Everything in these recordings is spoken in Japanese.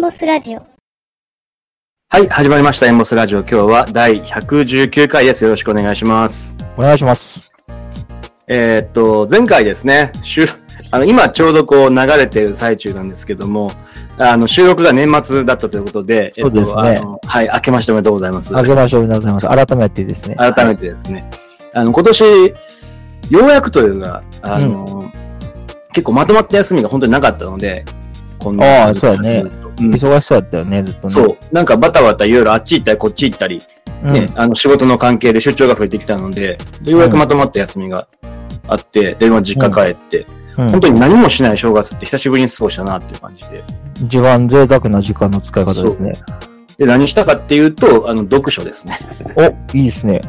ンボスラジオ。はい、始まりました。エンボスラジオ。今日は第119回です。よろしくお願いします。お願いします。えーっと、前回ですね、収あの今ちょうどこう流れている最中なんですけども、あの収録が年末だったということで、そうですねえっとはい、明けましておめでとうございます。あけましておめでとうございます。改めてですね。改めてですね、あの今年、ようやくというか、あの、結構まとまった休みが本当になかったので、こんああそうだね忙しそうだったよね、ずっとね。そう、なんかバタバタいろいろあっち行ったりこっち行ったり、うん。ね、あの仕事の関係で出張が増えてきたので、ようやくまとまった休みがあって、で、今実家帰って、うん本当に何もしない正月って久しぶりに過ごしたなっていう感じで。一番贅沢な時間の使い方ですね。で、何したかっていうと、あの、読書ですね。お、いいですね。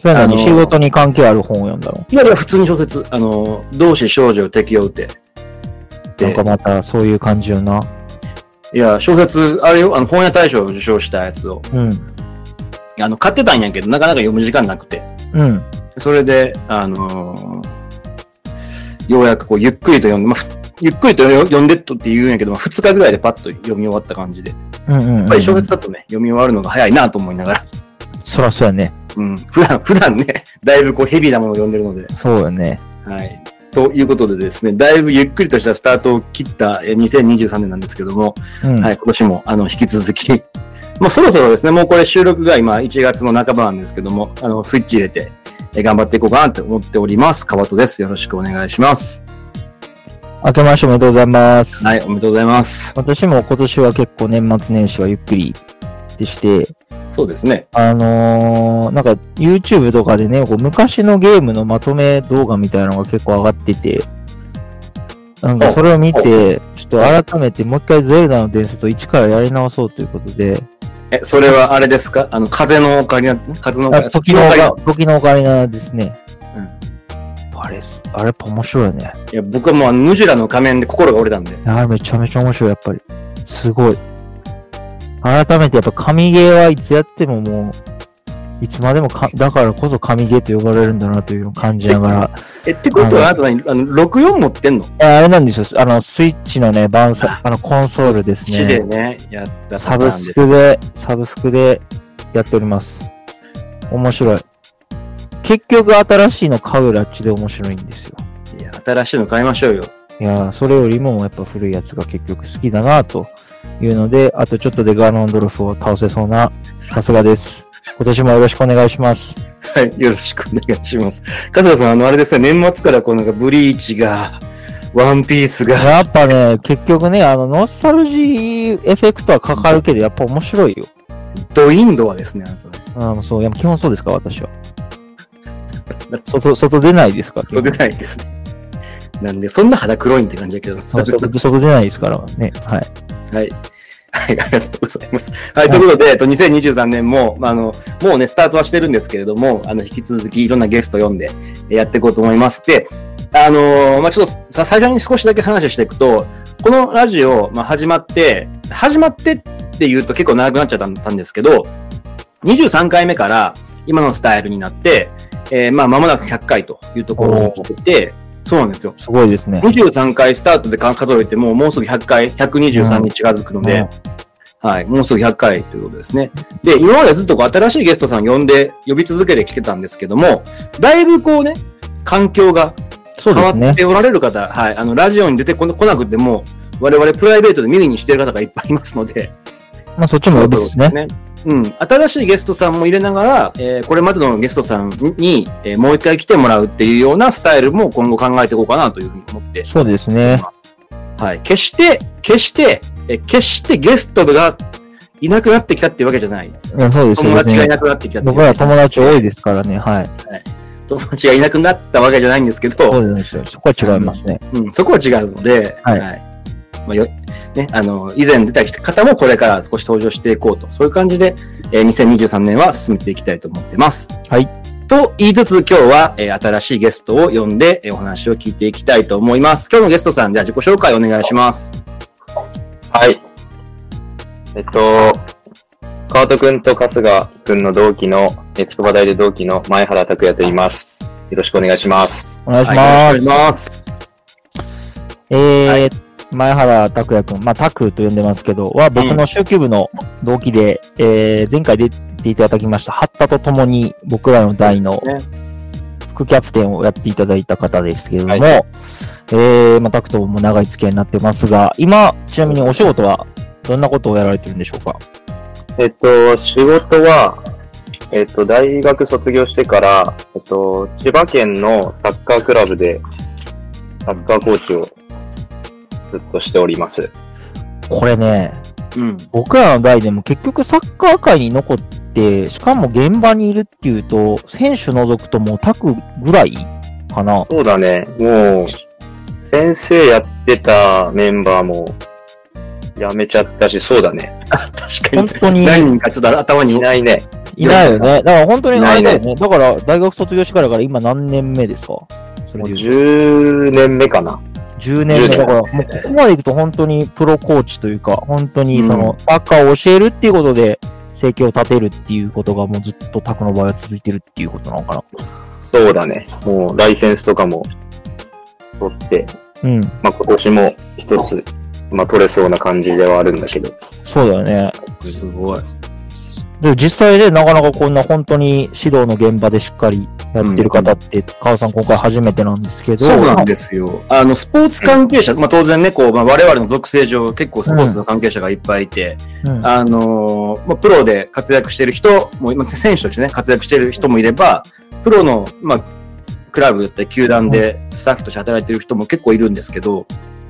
それは何、仕事に関係ある本を読んだの？いやいや、普通に小説、あの、同志少女敵を撃て。なんかまたそういう感じよな。いや、小説、あれよ、あの、本屋大賞を受賞したやつを、うん。あの、買ってたんやけど、なかなか読む時間なくて。うん。それで、あのーようやくこう、ゆっくりと読んで、まあ、ふゆっくりとよ読んでっとって言うんやけど、まあ、2日ぐらいでパッと読み終わった感じで。うんうん、うん。やっぱり小説だとね、読み終わるのが早いなと思いながら。そらそうやね。うん。普段、普段ね、だいぶこう、ヘビーなものを読んでるので。そうやね。はい。ということでですね、だいぶゆっくりとしたスタートを切ったえー2023年なんですけども、うん。はい、今年もあの引き続き、まあそろそろですね、もうこれ収録が今1月の半ばなんですけども、あのスイッチ入れてえー頑張っていこうかなと思っております。川戸です。よろしくお願いします。明けましておめでとうございます。はい、おめでとうございます。私も今年は結構年末年始はゆっくりでして、そうですね。あのー、なんか YouTube とかでね、こう昔のゲームのまとめ動画みたいなのが結構上がってて、なんかそれを見て、ちょっと改めてもう一回ゼルダの伝説を一からやり直そうということで、え、それはあれですか？あの、風のオカリナ、風のオカリナ、あ時のオカリナが、時のオカリナですね。うんあれあれやっぱ面白いよね。いや、僕はもうあのムジュラの仮面で心が折れたんで。あれめちゃめちゃ面白い、やっぱり。すごい。改めてやっぱ神ゲーはいつやってももう、いつまでもか、だからこそ神ゲーと呼ばれるんだなというのを感じながら、え、ってことはあなた何？あの、64持ってんの？あれなんですよ。あの、スイッチのね、バンサ、あの、コンソールです地でね。ね、やったサブスクで、サブスクでやっております。面白い。結局新しいの買うラッチで面白いんですよ。いや、新しいの買いましょうよ。いやー、それよりもやっぱ古いやつが結局好きだなというので、あとちょっとでガーノンドルフを倒せそうな、さすがです。今年もよろしくお願いします。はい、よろしくお願いします。春日さん、あの、あれですね、年末からこうなんかブリーチが、ワンピースが、やっぱね、結局ね、あの、ノスタルジーエフェクトはかかるけど、やっぱ面白いよ。ドインドはですね、あの、そう、いや基本そうですか、私は。外、外出ないですかそう出ないですね。なんで、そんな肌黒いんって感じだけど。そう外外出ないですからね。はい。はい。はい、ありがとうございます。はい、ということで、えっと、2023年も、まあ、あの、もうね、スタートはしてるんですけれども、あの、引き続きいろんなゲスト読んでやっていこうと思います。で、あのーまあ、ちょっとさ、最初に少しだけ話していくと、このラジオ、まあ、始まって、始まってって言うと結構長くなっちゃったんですけど、23回目から今のスタイルになって、えーまあ、間もなく100回というところに来てて、そうなんですよ。すごいですね。23回スタートで数えても、もうすぐ100回、123に近づくので、うんはい、もうすぐ100回ということですね。で、今までずっとこう新しいゲストさん呼んで、呼び続けてきてたんですけども、だいぶこうね、環境が変わっ。ておられる方、はい、あの、ラジオに出てこなくても、我々プライベートで耳にしてる方がいっぱいいますので、まあ、そっちもいいですね。ね。うん。新しいゲストさんも入れながら、えーこれまでのゲストさんに、えーもう一回来てもらうっていうようなスタイルも今後考えていこうかなというふうに思ってそうですね。はい。決して、決して、え決してゲストがいなくなってきたっていうわけじゃない。いやそうですよ友達がいね。なくなってきた僕ら友達多いですからね。はい。友達がいなくなったわけじゃないんですけど、そうですよ。そこは違いますね。うん、そこは違うので、はいまあ、よね、あの、以前出た方もこれから少し登場していこうと、そういう感じで、えー2023年は進めていきたいと思ってます。はい。と言いつつ今日は、えー新しいゲストを呼んで、えーお話を聞いていきたいと思います。今日のゲストさん、じゃあ自己紹介お願いします。はい。えっと、川戸くんと春日くんの同期の、え筑波大で同期の前原拓也と言います。よろしくお願いします。お願いしはい、よろしくお願います。します。えー、前原拓也くん、まあ、タクと呼んでますけど、は僕の集球部の同期で、えー、前回出ていただきました、ハッタと共に僕らの代のね副キャプテンをやっていただいた方ですけれども、はい。えー、まあ、タクとも長い付き合いになってますが、今、ちなみにお仕事はどんなことをやられてるんでしょうか？えっと、仕事は、えっと、大学卒業してから、えっと、千葉県のサッカークラブで、サッカーコーチをずっとしております。これね、うん。僕らの代でも結局サッカー界に残って、しかも現場にいるっていうと、選手除くともうタクぐらいかな。そうだね、もう、先生やってたメンバーも、辞めちゃったし、そうだね。確かに。本当に何人かちょっと頭にいないね。いないよね。だから本当にあれだよいね。だから大学卒業してからだから今何年目ですか？それもうで言うと10年目かな。10年目。10年だからもうここまで行くと本当にプロコーチというか、本当にそのサッカーを教えるっていうことで生計を立てるっていうことがもうずっとタクの場合は続いてるっていうことなのかそうだね。もう、ライセンスとかも取って、な。うん。まあ、今年も一つ、まあ、取れそうな感じではあるんだけど。そうだよね。すごい。で、実際でなかなかこんな本当に指導の現場でしっかりやってる方って、川さん今回初めてなんですけど。そうなんですよ。あの、スポーツ関係者、まあ当然ね、こう、まあ我々の属性上、結構スポーツの関係者がいっぱいいて、うんあのーまあプロで活躍してる人も、まあ選手としてね、活躍してる人もいれば、プロの、まあ、クラブだったり、球団でスタッフとして働いてる人も結構いるんですけど、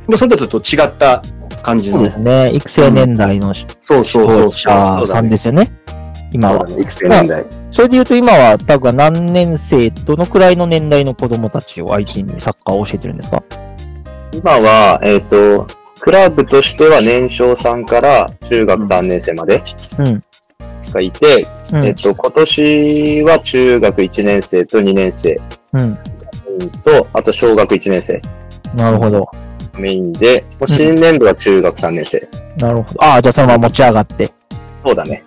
でそれとちょっと違った感じのそうで、すね。育成年代のうそうそう導者さんですよね。今は。育成年代。それで言うと今は、タグは何年生、どのくらいの年代の子供たちを相手にサッカーを教えてるんですか？今は、えっ、と、クラブとしては年少さんから中学3年生までうん。がいて、うん。えっ、と、今年は中学1年生と2年生うん。うんと、あと小学1年生なるほど。メインで、もう新年度は中学3年生。なるほど。ああ、じゃあそのまま持ち上がって。そうだね。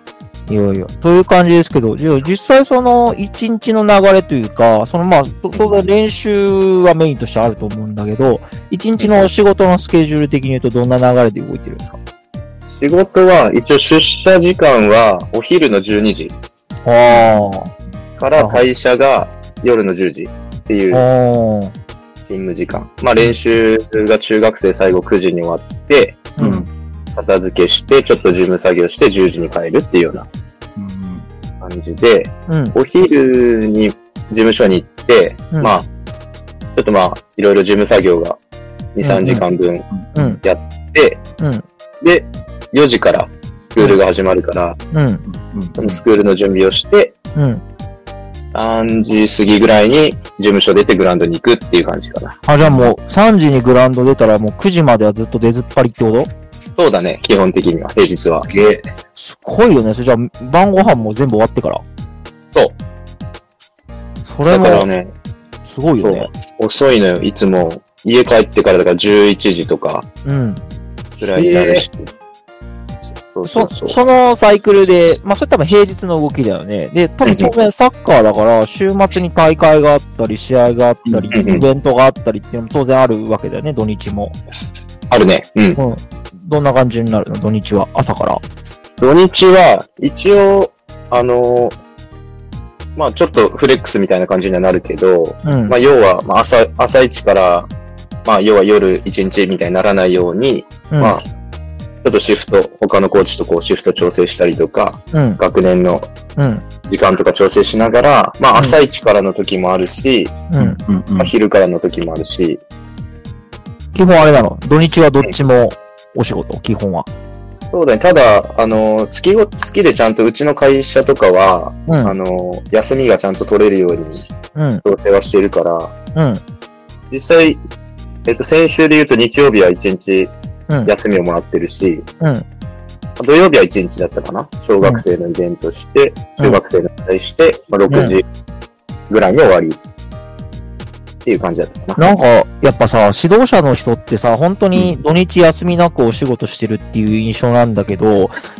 いよいよ。という感じですけど、じゃあ実際その一日の流れというか、そのまあ、と当然練習はメインとしてあると思うんだけど、一日のお仕事のスケジュール的に言うとどんな流れで動いてるんですか？仕事は、一応出社時間はお昼の12時あから会社が夜の10時っていうあ。あ勤務時間。まあ練習が中学生最後9時に終わって、あ。うん。片付けして、ちょっと事務作業して10時に帰るっていうようなうん感じで、うん。お昼に事務所に行って、うんまあ、ちょっとまあ、いろいろ事務作業が2、3時間分うん。やって、うん。で、4時からスクールが始まるから、うん。うんそのスクールの準備をして、うん。3時過ぎぐらいに事務所出てグラウンドに行くっていう感じかな。あ、じゃあもう3時にグラウンド出たらもう9時まではずっと出ずっぱりってこと？そうだね、基本的には、平日は。げえすごいよね。それじゃあ晩ご飯も全部終わってから？そう。それもだからね、すごいよね。遅いのよ、いつも。家帰ってからだから11時とかうん。ぐらいになるし。そうそそうそう。そのサイクルで、まあ、それ多分平日の動きだよね。で、多分当然サッカーだから、週末に大会があったり、試合があったり、イベントがあったりっていうのも当然あるわけだよね、土日も。あるね。うん。うん。どんな感じになるの？土日は、朝から。土日は、一応、あのーまあちょっとフレックスみたいな感じにはなるけど、うん。まあ要は、まあ朝、朝一から、まあ要は夜一日みたいにならないように、うんまあ、ちょっとシフト、他のコーチとこうシフト調整したりとか、うん。学年のうん。時間とか調整しながら、まあうん朝一からの時もあるし、うん。まあ昼からの時もあるし、基本あれなの？土日はどっちもお仕事、基本は。そうだね。ただ、あの、月ご、月でちゃんとうちの会社とかは、うん。あの、休みがちゃんと取れるようにうん。調整はしてるから、うん。実際、えっと、先週で言うと日曜日は1日うん。休みをもらってるし、うん。土曜日は1日だったかな？小学生のイベントして、うん中学生の対して、まあ、6時ぐらいに終わり。っていう感じだったかな。なんか、やっぱさ、指導者の人ってさ、本当に土日休みなくお仕事してるっていう印象なんだけど、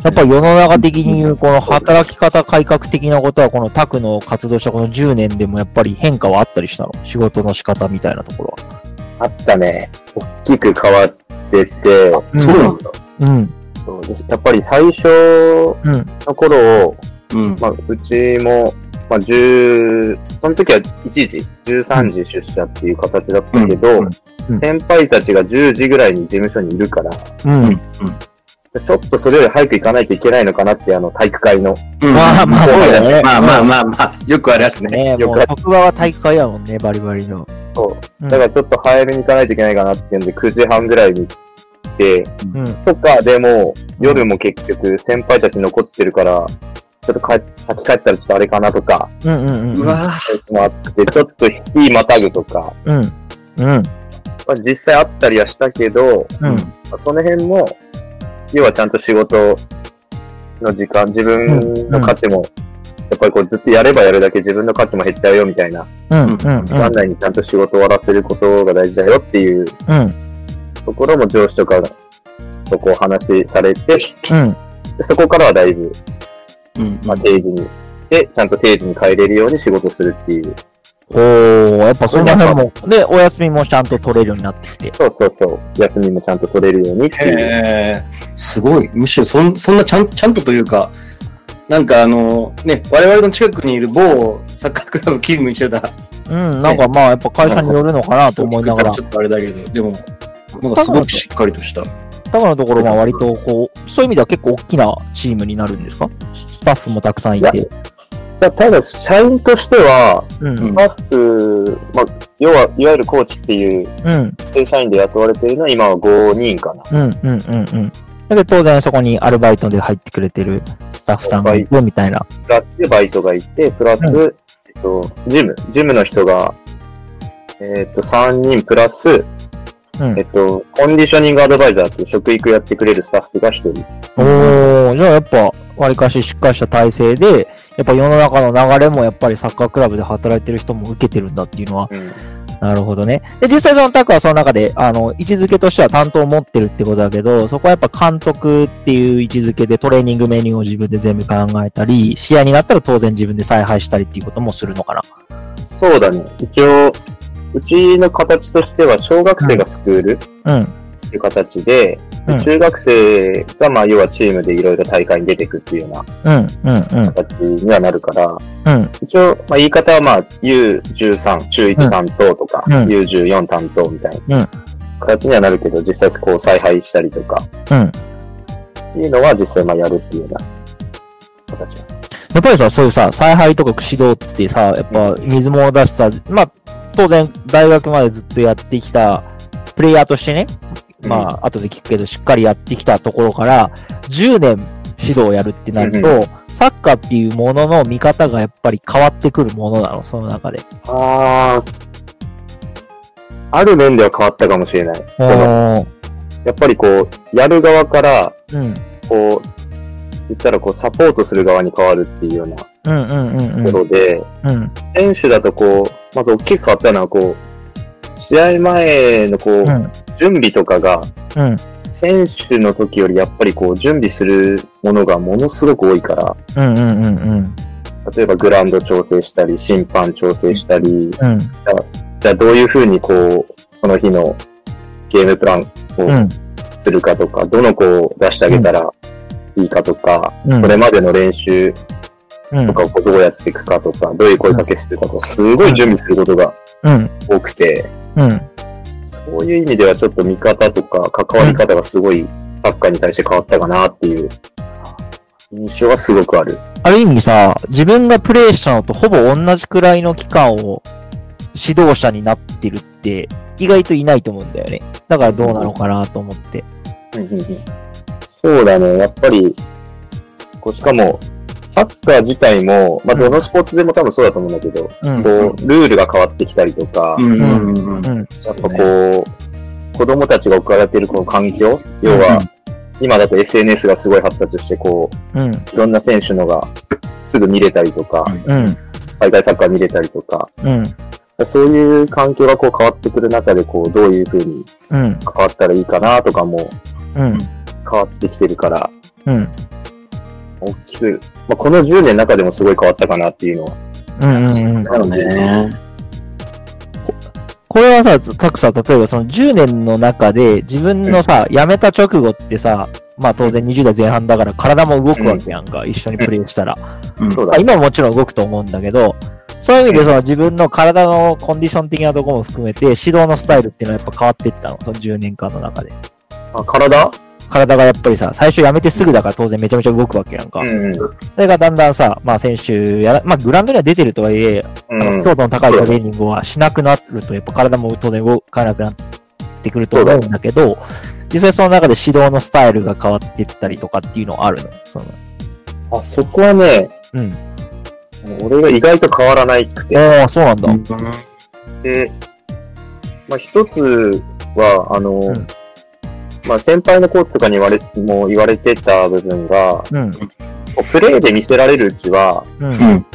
やっぱ世の中的に言う、この働き方改革的なことは、このタクの活動したこの10年でもやっぱり変化はあったりしたの？仕事の仕方みたいなところは。あったね。大きく変わっってて、うんそうなんだ。うん。そうでやっぱり最初うん。の頃を、うん。まあ、うちも、まあ、10、その時は1時、13時出社っていう形だったけど、うんうん先輩たちが10時ぐらいに事務所にいるから、うん。うん。ちょっとそれより早く行かないといけないのかなって、あの、体育会の。うんまあまあそうだねまあまあまあまあ、よくあるやつね。よく職場は体育会やもんね、バリバリの。そう。うんだからちょっと早めに行かないといけないかなっていうんで、9時半ぐらいに行って、うん。とか、でも、夜も結局先輩たち残ってるから、ちょっと帰先帰ったらちょっとあれかなとか、うんうんうん。うわそういうのもあって、ちょっと引きまたぐとか、うん。うん。まあ、実際あったりはしたけど、うん。まあその辺も、要はちゃんと仕事の時間、自分の価値も、やっぱりこうずっとやればやるだけ自分の価値も減っちゃうよみたいな、うん。うん。時間内にちゃんと仕事を終わらせることが大事だよっていううん。ところも上司とかとこう話されて、うん。でそこからはだいぶ、うん。まあ、定時に、で、ちゃんと定時に帰れるように仕事するっていう。おー、やっぱその辺も、で、お休みもちゃんと取れるようになってきて。そうそうそう。休みもちゃんと取れるようにっていう。へえ、すごい。むしろそん、そんなちゃん、ちゃんとというか、なんかあの、ね、我々の近くにいる某サッカークラブ勤務してたうん、なんかまあ、やっぱ会社によるのかなと思いながらちょ、っとあれだけど、でも、なんかすごくしっかりとした。多分のところは割とこう、そういう意味では結構大きなチームになるんですか？スタッフもたくさんいて。たただ、社員としては、うん。スタッフ、まあ、要は、いわゆるコーチっていううん。正社員で雇われているのは今は5人かな。うん。うん。うん。うん。だけど当然そこにアルバイトで入ってくれてるスタッフさんがいてみたいな。プラスでバイトがいて、プラス、うえっと、ジム、ジムの人が、えっと、3人プラス、うんえっと、コンディショニングアドバイザーって食育やってくれるスタッフが1人。おー、じゃあやっぱ、わりかししっかりした体制で、やっぱ世の中の流れもやっぱりサッカークラブで働いてる人も受けてるんだっていうのは、うん。なるほどね。で、実際そのタクはその中で、あの、位置づけとしては担当を持ってるってことだけど、そこはやっぱ監督っていう位置づけでトレーニングメニューを自分で全部考えたり、試合になったら当然自分で采配したりっていうこともするのかな。そうだね。一応、うちの形としては、小学生がスクールうん。っていう形で、うん。中学生が、まあ、要はチームでいろいろ大会に出てくっていうようなうん、うん、うん、形にはなるから、うん、一応、まあ、言い方はまあ、U13、中1担当とか、うん。U14 担当みたいなうん。形にはなるけど、実際こう采配したりとか、うん。っていうのは実際まあやるっていうような形。やっぱりさ、そういうさ、采配とか指導ってさ、やっぱ水も出しさ、まあ、当然大学までずっとやってきた、プレイヤーとしてね、まあ、後で聞くけど、しっかりやってきたところから、10年指導をやるってなると、うんサッカーっていうものの見方がやっぱり変わってくるものなの、その中で。ああ、ある面では変わったかもしれない。やっぱりこう、やる側から、うん。こう、言ったらこう、サポートする側に変わるっていうようなとうんうんうんうん。ころで、うん。選手だとこう、まず大きく変わったのはこう、試合前のこう、うん。準備とかが、うん。選手の時よりやっぱりこう、準備するものがものすごく多いから、うんうんうんうん。例えばグラウンド調整したり、審判調整したり、うん。じゃあどういうふうにこう、その日のゲームプランをうん。するかとか、どの子を出してあげたらいいかとか、うん。これまでの練習うんとかをどうやっていくかとか、どういう声かけするかとか、すごい準備することがうん。多くて、うん。そういう意味ではちょっと見方とか関わり方がすごいサッカーに対して変わったかなっていう印象はすごくある。ある意味さ、自分がプレイしたのとほぼ同じくらいの期間を指導者になってるって意外といないと思うんだよね。だからどうなのかなと思って。そうだね、やっぱり、こうしかも、サッカー自体も、まあ、どのスポーツでも多分そうだと思うんだけど、うん。こう、ルールが変わってきたりとか、うんうんうんうん。うん。やっぱこう、子供たちが置かれているこの環境、要は、今だと SNS がすごい発達して、こういろんな選手のがすぐ見れたりとか、うん。海外サッカー見れたりとか、うん。そういう環境がこう変わってくる中で、こう、どういうふうにうん。関わったらいいかなとかもうん。変わってきてるから、うん。大きく、まあ、この10年の中でもすごい変わったかなっていうのは。うん。うん。だよね。これはさ、たくさん、例えばその10年の中で自分のさ、辞めた直後ってさ、まあ当然20代前半だから体も動くわけやんか、一緒にプレイしたら。うんそうだまあ、。今ももちろん動くと思うんだけど、そういう意味でその自分の体のコンディション的なところも含めて、指導のスタイルっていうのはやっぱ変わっていったの、その10年間の中で。あ、体体がやっぱりさ、最初辞めてすぐだから当然めちゃめちゃ動くわけやんか。うんうん。それがだんだんさ、まあ選手やら、まあグラウンドには出てるとはいえ、うん。強度の高いトレーニングはしなくなると、やっぱ体も当然動かなくなってくると思うんだけど、実際その中で指導のスタイルが変わっていったりとかっていうのはあるの？そのあ、そこはね、うん。俺が意外と変わらないくて。ああ、そうなんだ。で、まあ一つは、あの、んまあ先輩のコーチとかに言われ、もう言われてた部分が、うん。プレイで見せられるうちは、うん。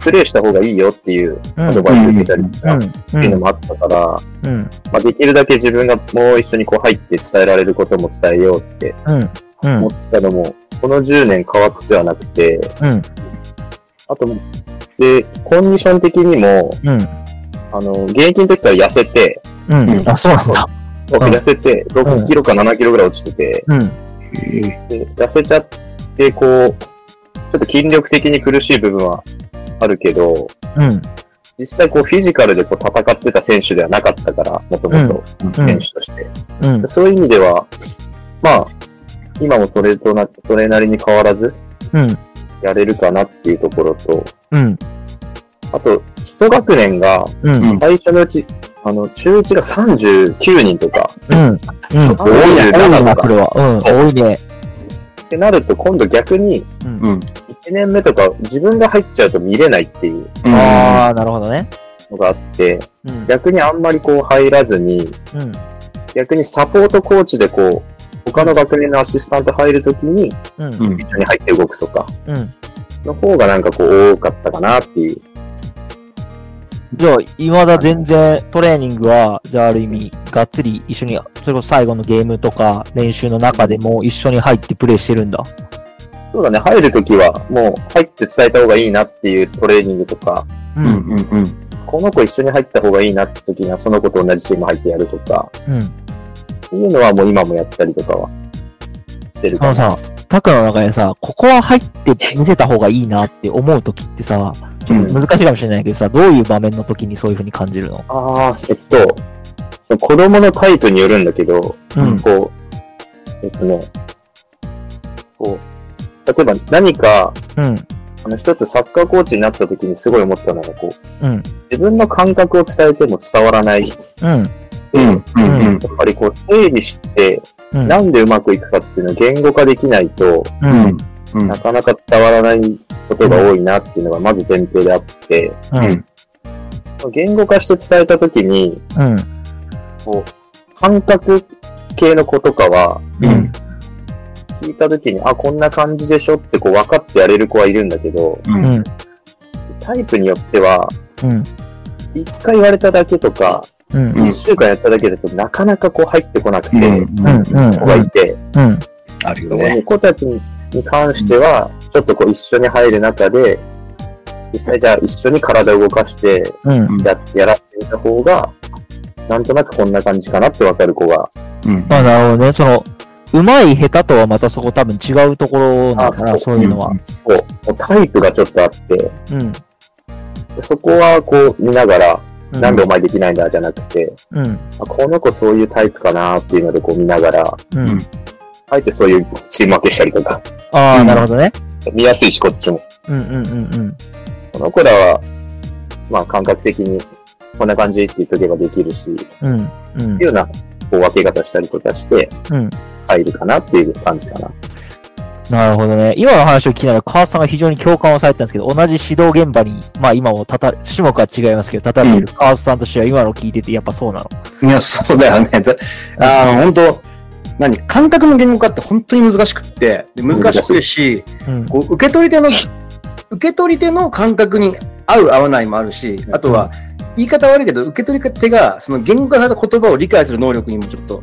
プレイした方がいいよっていううんアドバイスを受けたりとか、っうん。ていうのもあったから、うん。まあできるだけ自分がもう一緒にこう入って伝えられることも伝えようって思。ってたのも、この10年変わってはなくて、うん。あと、で、コンディション的にも、うん。あの、現役の時から痩せて、うん。あ、そうなんだ。僕痩せて、6キロか7キロぐらい落ちてて、うん。で痩せちゃって、こう、ちょっと筋力的に苦しい部分はあるけど、うん。実際こうフィジカルでこう戦ってた選手ではなかったから、もともとうん選手として。うん。そういう意味では、まあ、今もそれとな、それなりに変わらずうん。やれるかなっていうところと、うん。あと、一学年がうん。最初のうち、あの、中1が39人とか、うん。うん。多いね。多いな、これは。うん。多いね。ってなると今度逆にうん。うん。1年目とか自分が入っちゃうと見れないっていうああ、なるほどね。のがあって、うん。逆にあんまりこう入らずに、うん。逆にサポートコーチでこう、他の学年のアシスタント入るときにうん。うん。一緒に入って動くとか、うん。の方がなんかこう多かったかなっていう。じゃあ、未だ全然トレーニングは、じゃあある意味、がっつり一緒に、それこそ最後のゲームとか練習の中でも一緒に入ってプレイしてるんだ。そうだね、入るときはもう入って伝えた方がいいなっていうトレーニングとか、ううん。うん。うん。この子一緒に入った方がいいなって時にはその子と同じチーム入ってやるとか、うん。っていうのはもう今もやったりとかはしてるかな。そのさ、タクの中でさ、ここは入って見せた方がいいなって思うときってさ、ちょっと難しいかもしれないけどさ、どういう場面の時にそういう風に感じるの？ああ、えっと、子供のタイプによるんだけど、うんこう、えっとね、こう、例えば何か、うん。あの一つサッカーコーチになった時にすごい思ったのが、こう、うん。自分の感覚を伝えても伝わらない。うん。うん。うん。やっぱりこう、整理して、うん。なんでうまくいくかっていうのを言語化できないと、うん。うん。なかなか伝わらないことが多いなっていうのがまず前提であって、うん。言語化して伝えた時に、うん。こう、感覚系の子とかは、うん。聞いた時に、あ、こんな感じでしょってこう分かってやれる子はいるんだけど。タイプによっては、うん。一回言われただけとか、うん。うん一週間やっただけだとなかなかこう入ってこなくて、うん。うん。子がいて、うん。そあるよね。の子たちに関しては、ちょっとこう一緒に入る中で、実際じゃあ一緒に体を動かしてうん。ややらせてみた方が、なんとなくこんな感じかなってわかる子が、うん。まあ、なるほどね。その、うまい下手とはまたそこ多分違うところなのかな、あそういうのは。こう、もうタイプがちょっとあって、うん。そこはこう見ながら、うなんでお前できないんだじゃなくて、うん。あこの子そういうタイプかなっていうのでこう見ながら、うん。あえてそういうチーム分けしたりとか、ああ、うんなるほどね。見やすいしこっちも。うんうんうんうん。この子らは、まあ感覚的にこんな感じって言っとけばできるし、うん。うんっていうようなこう分け方したりとかしてうん。入るかなっていう感じかな。なるほどね。今の話を聞きながら、川さんが非常に共感をされたんですけど、同じ指導現場に、まあ今もたた、種目は違いますけど、立たれる川さんとしては今の聞いてて、やっぱそうなの。いや、そうだよね。だあの、本当何感覚の言語化って本当に難しくって、で難しくてし、うん。こう、受け取り手の、受け取り手の感覚に合う合わないもあるし、あとは、言い方悪いけど、受け取り手が、その言語化された言葉を理解する能力にもちょっと。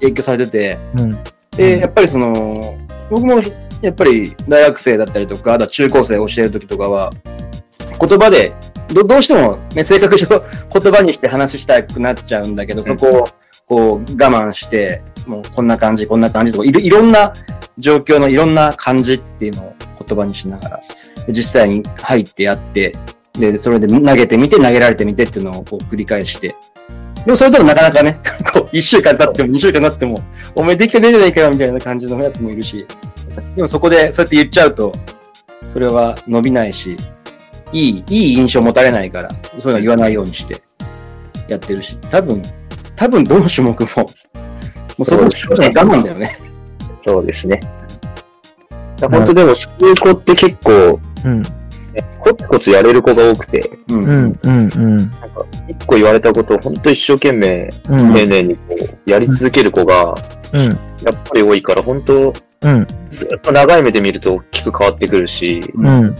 影響されてて、うん。で、やっぱりその、僕もやっぱり大学生だったりとか、あとは中高生を教えるときとかは、言葉でどどうしても、ね、性格上言葉にして話したくなっちゃうんだけど、そこをこう我慢して、もうこんな感じ、こんな感じとかいろ、いろんな状況のいろんな感じっていうのを言葉にしながら、で実際に入ってやって、で、それで投げてみて、投げられてみてっていうのをこう繰り返して、でもそれでもなかなかね、こう、一週間経っても二週間経っても、お前できてねえじゃないかよみたいな感じのやつもいるし、でもそこでそうやって言っちゃうと、それは伸びないし、いい、いい印象持たれないから、そういうのは言わないようにしてやってるし、多分、多分どの種目も、もうそこもそうですね我慢だよね。そうですね。本当でも、そういう子って結構、うん。コツコツやれる子が多くて、う。うんん。うん。うん。なんか、一個言われたことを本当一生懸命、うん。丁寧にこう、やり続ける子が、うん。やっぱり多いから、本当、うん。ずっと長い目で見ると大きく変わってくるし、うん。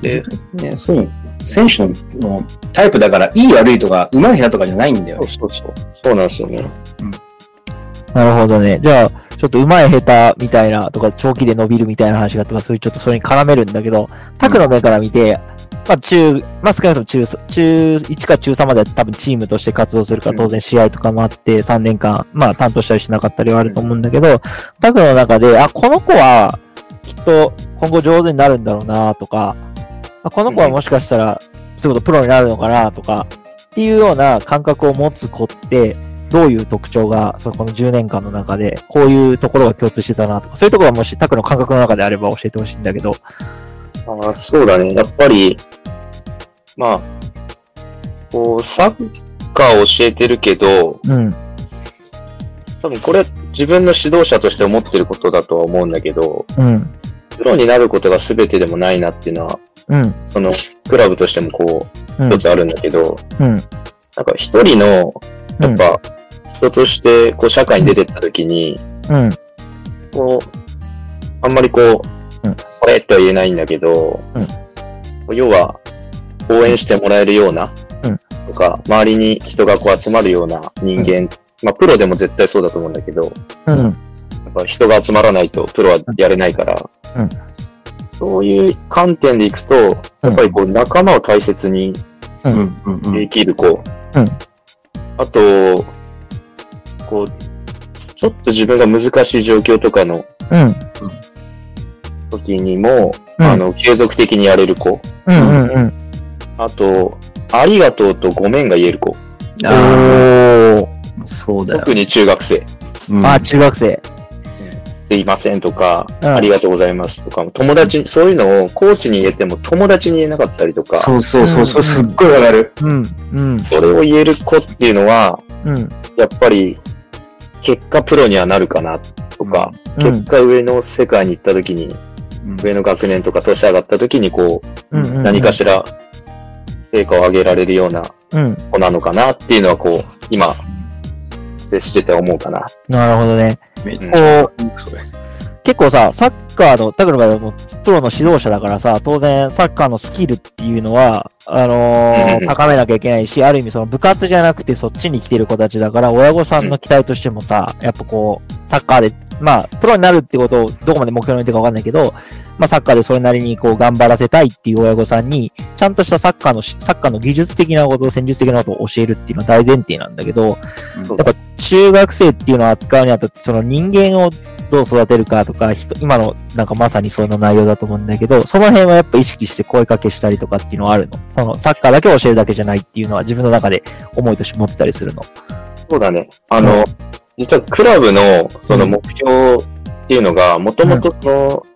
で、ね、そういうの、選手ののタイプだから、いい悪いとか、上手い下手とかじゃないんだよそう。そうそう。そうなんですよね。なるほどね。じゃあ、ちょっと上手い下手みたいなとか、長期で伸びるみたいな話があったから、そういうちょっとそれに絡めるんだけど、タクの目から見て、まあ中、まあ少なくとも中、中1か中3までは多分チームとして活動するから、当然試合とかもあって、3年間、まあ担当したりしなかったりはあると思うんだけど、タクの中で、あ、この子は、きっと今後上手になるんだろうなとか、あこの子はもしかしたら、そういうことプロになるのかなとか、っていうような感覚を持つ子って、どういう特徴が、そのこの10年間の中で、こういうところが共通してたなとか、そういうところがもし、タクの感覚の中であれば教えてほしいんだけど。ああ、そうだね。やっぱり、まあ、こう、サッカーを教えてるけど、うん。多分これ自分の指導者として思ってることだとは思うんだけど、うん。プロになることが全てでもないなっていうのは、うん。そのクラブとしてもこう、うん一つあるんだけど、うん。なんか一人の、やっぱ、人として、こう、社会に出てった時に、うん。こう、あんまりこう、うん。これとは言えないんだけど、うん。要は、応援してもらえるような、うん。とか、周りに人がこう集まるような人間、まあ、プロでも絶対そうだと思うんだけど、うん。やっぱ人が集まらないとプロはやれないから、うん。そういう観点でいくと、やっぱりこう仲間を大切に。できる子。うん。あと、こう、ちょっと自分が難しい状況とかのうん。時にも、うんあの、継続的にやれる子。うん。うん。うん。あと、ありがとうとごめんが言える子。あおー。あ、そうだよ。特に中学生。うんあ、中学生。すいませんとか、うんありがとうございますとか、友達に、そういうのをコーチに言えても友達に言えなかったりとか、そうそうそう、そうすっごいわかる。うん。うん。それを言える子っていうのは、うん。やっぱり、結果プロにはなるかなとか、うん結果上の世界に行った時に、うん上の学年とか年上がった時にこう、うん。何かしら成果を上げられるようなうん。子なのかなっていうのはこう、今、接してて思うかな。なるほどね。こゃう、結構さ、サッカーの、タクの場合はもうプロの指導者だからさ、当然サッカーのスキルっていうのは、あのーうん。高めなきゃいけないし、ある意味その部活じゃなくてそっちに来てる子たちだから、親御さんの期待としてもさ、やっぱこう、サッカーで、まあ、プロになるってことをどこまで目標に置いてるかわかんないけど、まあサッカーでそれなりにこう頑張らせたいっていう親御さんに、ちゃんとしたサッカーのし、サッカーの技術的なこと、戦術的なことを教えるっていうのは大前提なんだけど、やっぱ中学生っていうのを扱うにあたって、その人間をどう育てるかとか、人今のなんかまさにその内容だと思うんだけど、その辺はやっぱ意識して声かけしたりとかっていうのはあるのそのサッカーだけを教えるだけじゃないっていうのは自分の中で思いとして持ってたりするの。そうだね。あの、実はクラブのその目標っていうのが、もともとその、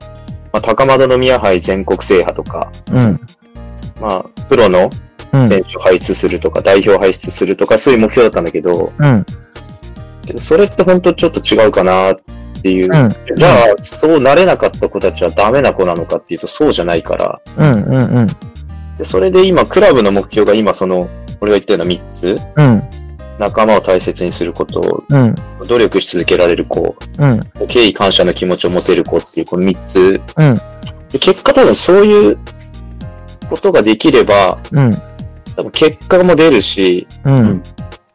まあ、高円宮杯全国制覇とか、うん。まあ、プロのうん。選手を輩出するとか、代表を輩出するとか、そういう目標だったんだけど、うん。それって本当ちょっと違うかなっていう。うん。じゃあ、そうなれなかった子たちはダメな子なのかっていうと、そうじゃないから。うん。うん。うん。でそれで今、クラブの目標が今、その、俺が言ったような3つ、うん。仲間を大切にすること、うん。努力し続けられる子、うん。敬意感謝の気持ちを持てる子っていう、この3つ。うん。で結果多分そういうことができれば、うん。多分結果も出るし、うん。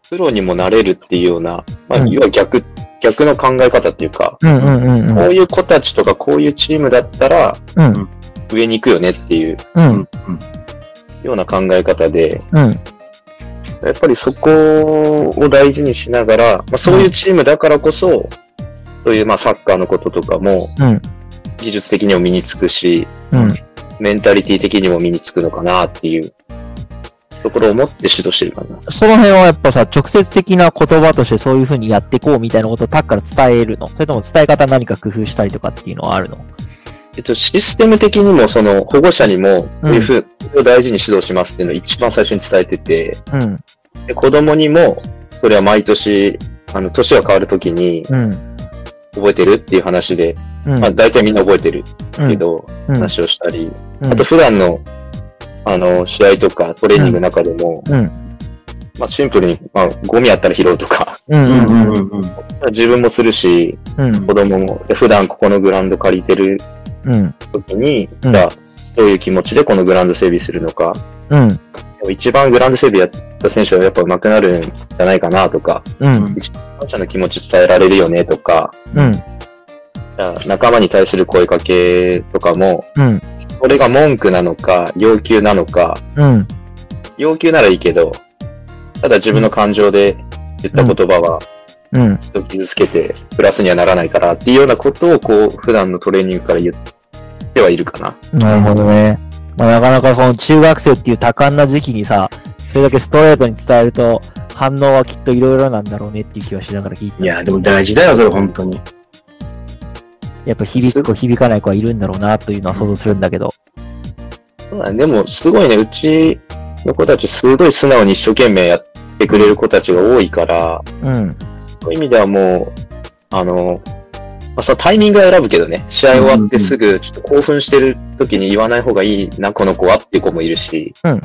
プロにもなれるっていうような、まあ、うん要は逆、逆の考え方っていうか。こういう子たちとかこういうチームだったらうん。上に行くよねっていう。うん。ような考え方で、うん。やっぱりそこを大事にしながら、まあ、そういうチームだからこそ、そういうまあサッカーのこととかもうん。技術的にも身につくし、うん。メンタリティ的にも身につくのかなっていうところを持って指導してるかな。その辺はやっぱさ、直接的な言葉としてそういう風にやっていこうみたいなことをタッから伝えるの？それとも伝え方何か工夫したりとかっていうのはあるの？えっと、システム的にも、その保護者にも、こういうふうを大事に指導しますっていうのを一番最初に伝えてて、うん。で子供にも、それは毎年、あの、年が変わるときにうん。覚えてるっていう話で、うん。まあ大体みんな覚えてるうんけど、うん話をしたり、うんあと普段の、あの、試合とかトレーニングの中でも、うん。まあシンプルに、まあゴミあったら拾うとか、自分もするし、うん。子供も、で普段ここのグラウンド借りてるうん。時に、うんじゃあ、どういう気持ちでこのグラウンド整備するのか、一番グラウンド整備やった選手はやっぱ上手くなるんじゃないかなとか、うん。感謝の気持ち伝えられるよねとか、うん。仲間に対する声かけとかも、うん。これが文句なのか、要求なのか、うん。要求ならいいけど、ただ自分の感情で言った言葉はうん。人を傷つけてプラスにはならないからっていうようなことをこう普段のトレーニングから言ってはいるかな。なるほどね。まあ、なかなかこの中学生っていう多感な時期にさ、それだけストレートに伝えると、反応はきっといろいろなんだろうねっていう気はしながら聞いてたいや、でも大事だよ、それ、本当に。やっぱ響く子響かない子はいるんだろうなというのは想像するんだけど。そうだね。でもすごいね、うちの子たちすごい素直に一生懸命やってくれる子たちが多いから、うん。そういう意味ではもう、あの、まあ、そのタイミングは選ぶけどね、試合終わってすぐ、ちょっと興奮してる時に言わない方がいいな、この子はっていう子もいるし、うん。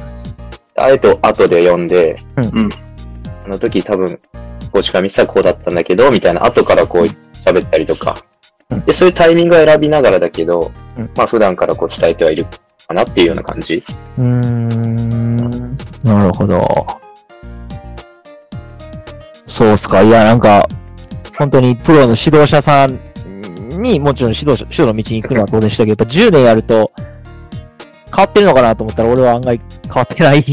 あえて後で読んで、うん。うん。あの時多分、コーチから見てたらこうだったんだけど、みたいな、後からこう喋ったりとか。うん、で、そういうタイミングを選びながらだけどうん、まあ普段からこう伝えてはいるかなっていうような感じ。うーん。なるほど。そうっすか。いや、なんか、本当にプロの指導者さんにもちろん指導者、指導の道に行くのは当然したけど、やっぱ10年やると変わってるのかなと思ったら俺は案外変わってない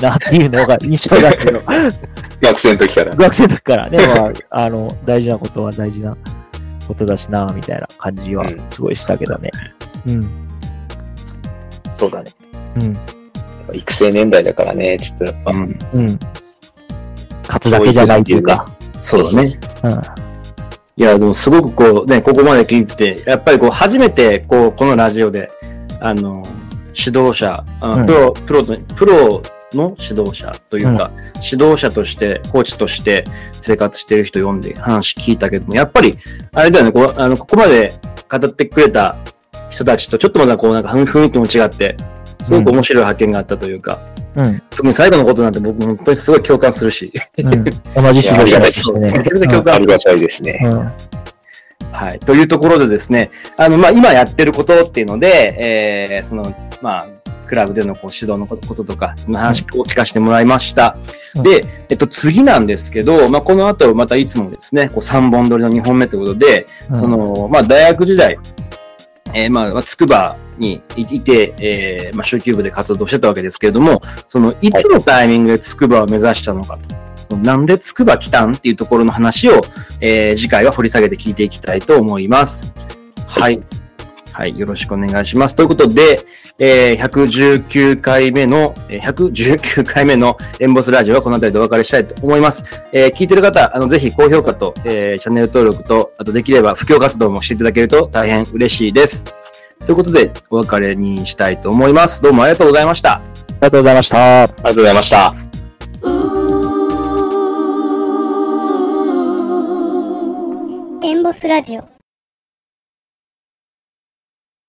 なっていうのが印象だけど、学生の時から。学生の時からね、まあ、あの、大事なことは大事なことだしな、みたいな感じはうんすごいしたけどね。うん。そうだね。うん。育成年代だからね、ちょっとやっぱ、うん。うん。勝つだけじゃないっていうか。そうだね。うん。いや、でもすごくこう、ね、ここまで聞いてて、やっぱりこう、初めて、こう、このラジオで、あの、指導者、あうんプロ、プロと、プロの指導者というか、指導者として、コーチとして生活してる人読んで話聞いたけども、やっぱり、あれだよね、こう、あの、ここまで語ってくれた人たちと、ちょっとまだこう、なんか雰囲気も違って、すごく面白い発見があったというか、うん。特に最後のことなんて僕本当にすごい共感するし、うん、同じ指導者としてね。めちゃめちゃ共感するありがたいですね。うん。はい。というところでですね、あの、まあ、今やってることっていうので、えー、その、まあ、クラブでのこう指導のことこととか、の話を聞かせてもらいました。うんで、えっと、次なんですけど、まあ、この後、またいつもですね、こう3本撮りの2本目ということで、うんその、まあ、大学時代、えー、まあ、つくばにいて、えー、まあ、小級部で活動してたわけですけれども、その、いつのタイミングでつくばを目指したのかと。そのなんでつくば来たんっていうところの話を、えー、次回は掘り下げて聞いていきたいと思います。はい。はい。よろしくお願いします。ということで、えー、119回目の、えー119回目のエンボスラジオはこの辺りでお別れしたいと思います。えー聞いてる方、あの、ぜひ高評価と、えーチャンネル登録と、あとできれば布教活動もしていただけると大変嬉しいです。ということで、お別れにしたいと思います。どうもありがとうございました。ありがとうございました。ありがとうございました。エンボスラジオ